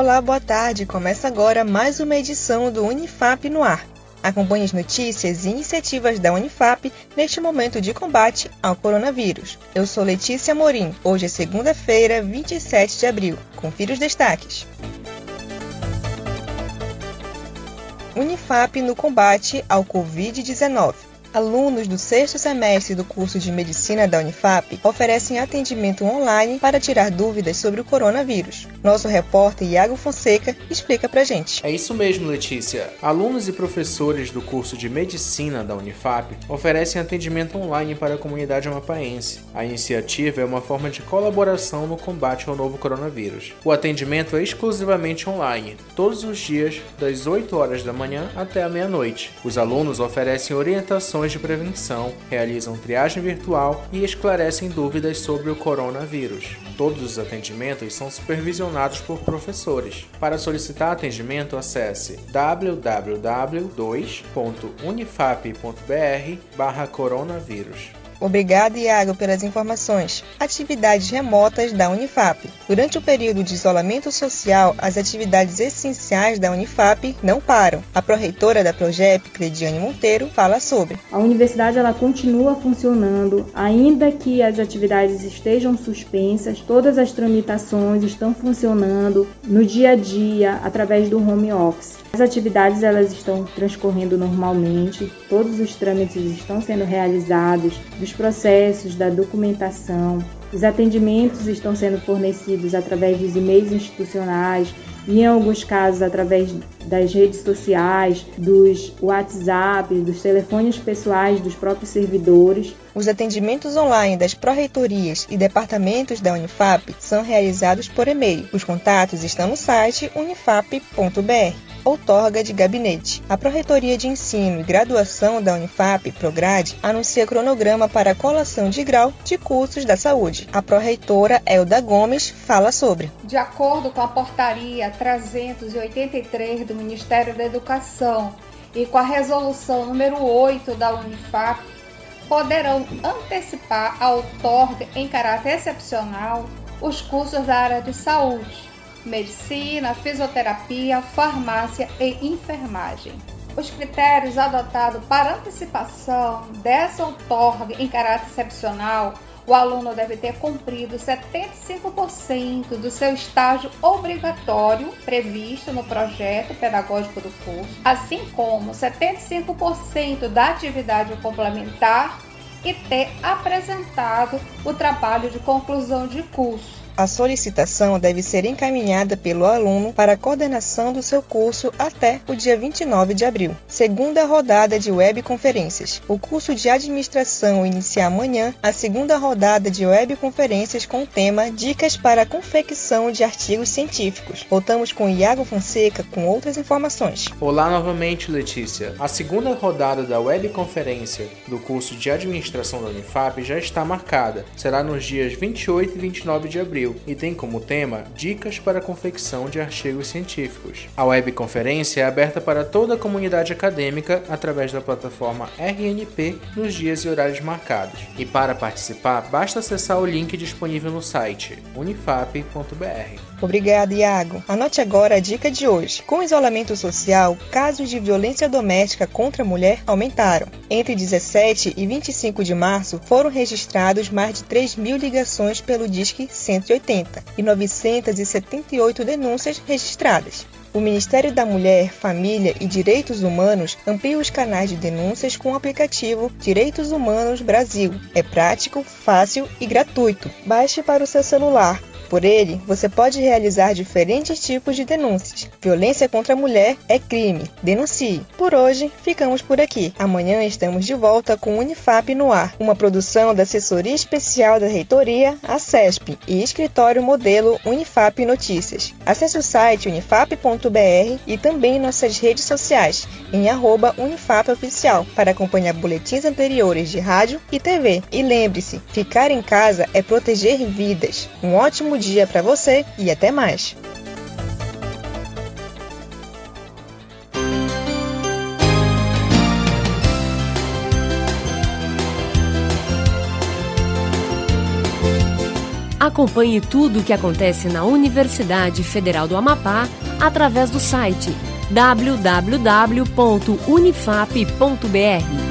Olá, boa tarde. Começa agora mais uma edição do Unifap no ar. Acompanhe as notícias e iniciativas da Unifap neste momento de combate ao coronavírus. Eu sou Letícia Morim. Hoje é segunda-feira, 27 de abril. Confira os destaques. Unifap no combate ao Covid-19. Alunos do sexto semestre do curso de Medicina da Unifap oferecem atendimento online para tirar dúvidas sobre o coronavírus. Nosso repórter Iago Fonseca explica pra gente. É isso mesmo, Letícia. Alunos e professores do curso de Medicina da Unifap oferecem atendimento online para a comunidade amapaense. A iniciativa é uma forma de colaboração no combate ao novo coronavírus. O atendimento é exclusivamente online, todos os dias, das 8 horas da manhã até a meia-noite. Os alunos oferecem orientações ações de prevenção, realizam triagem virtual e esclarecem dúvidas sobre o coronavírus. Todos os atendimentos são supervisionados por professores. Para solicitar atendimento, acesse www.unifap.br/coronavírus. Obrigada, Iago, pelas informações. Atividades remotas da Unifap. Durante o período de isolamento social, as atividades essenciais da Unifap não param. A pró-reitora da Progep, Clediane Monteiro, fala sobre. A universidade ela continua funcionando, ainda que as atividades estejam suspensas, todas as tramitações estão funcionando no dia a dia através do home office. As atividades elas estão transcorrendo normalmente, todos os trâmites estão sendo realizados, dos processos, da documentação, os atendimentos estão sendo fornecidos através dos e-mails institucionais e, em alguns casos, através das redes sociais, dos WhatsApp, dos telefones pessoais dos próprios servidores. Os atendimentos online das pró-reitorias e departamentos da Unifap são realizados por e-mail. Os contatos estão no site unifap.br outorga de gabinete. A Pró-Reitoria de Ensino e Graduação da Unifap, Prograde, anuncia cronograma para a colação de grau de cursos da saúde. A pró-reitora Elda Gomes fala sobre. De acordo com a portaria 383 do Ministério da Educação e com a resolução número 8 da Unifap, poderão antecipar a outorga em caráter excepcional os cursos da área de saúde medicina, fisioterapia, farmácia e enfermagem. Os critérios adotados para antecipação dessa outorga em caráter excepcional, o aluno deve ter cumprido 75% do seu estágio obrigatório previsto no projeto pedagógico do curso, assim como 75% da atividade complementar e ter apresentado o trabalho de conclusão de curso a solicitação deve ser encaminhada pelo aluno para a coordenação do seu curso até o dia 29 de abril. Segunda rodada de webconferências. O curso de administração inicia amanhã a segunda rodada de webconferências com o tema Dicas para a confecção de artigos científicos. Voltamos com Iago Fonseca com outras informações. Olá novamente, Letícia. A segunda rodada da webconferência do curso de administração da Unifap já está marcada. Será nos dias 28 e 29 de abril Brasil e tem como tema Dicas para a confecção de artigos científicos. A webconferência é aberta para toda a comunidade acadêmica através da plataforma RNP nos dias e horários marcados. E para participar, basta acessar o link disponível no site unifap.br. Obrigada, Iago. Anote agora a dica de hoje. Com o isolamento social, casos de violência doméstica contra a mulher aumentaram. Entre 17 e 25 de março, foram registrados mais de 3 mil ligações pelo Disque 180 e 978 denúncias registradas. O Ministério da Mulher, Família e Direitos Humanos amplia os canais de denúncias com o aplicativo Direitos Humanos Brasil. É prático, fácil e gratuito. Baixe para o seu celular por ele, você pode realizar diferentes tipos de denúncias. Violência contra a mulher é crime. Denuncie. Por hoje, ficamos por aqui. Amanhã estamos de volta com Unifap no ar, uma produção da Assessoria Especial da Reitoria, a CESP, e Escritório Modelo Unifap Notícias. Acesse o site unifap.br e também nossas redes sociais, em arroba Unifap Oficial, para acompanhar boletins anteriores de rádio e TV. E lembre-se, ficar em casa é proteger vidas. Um ótimo dia para você e até mais! Acompanhe tudo o que acontece na Universidade Federal do Amapá através do site www.unifap.br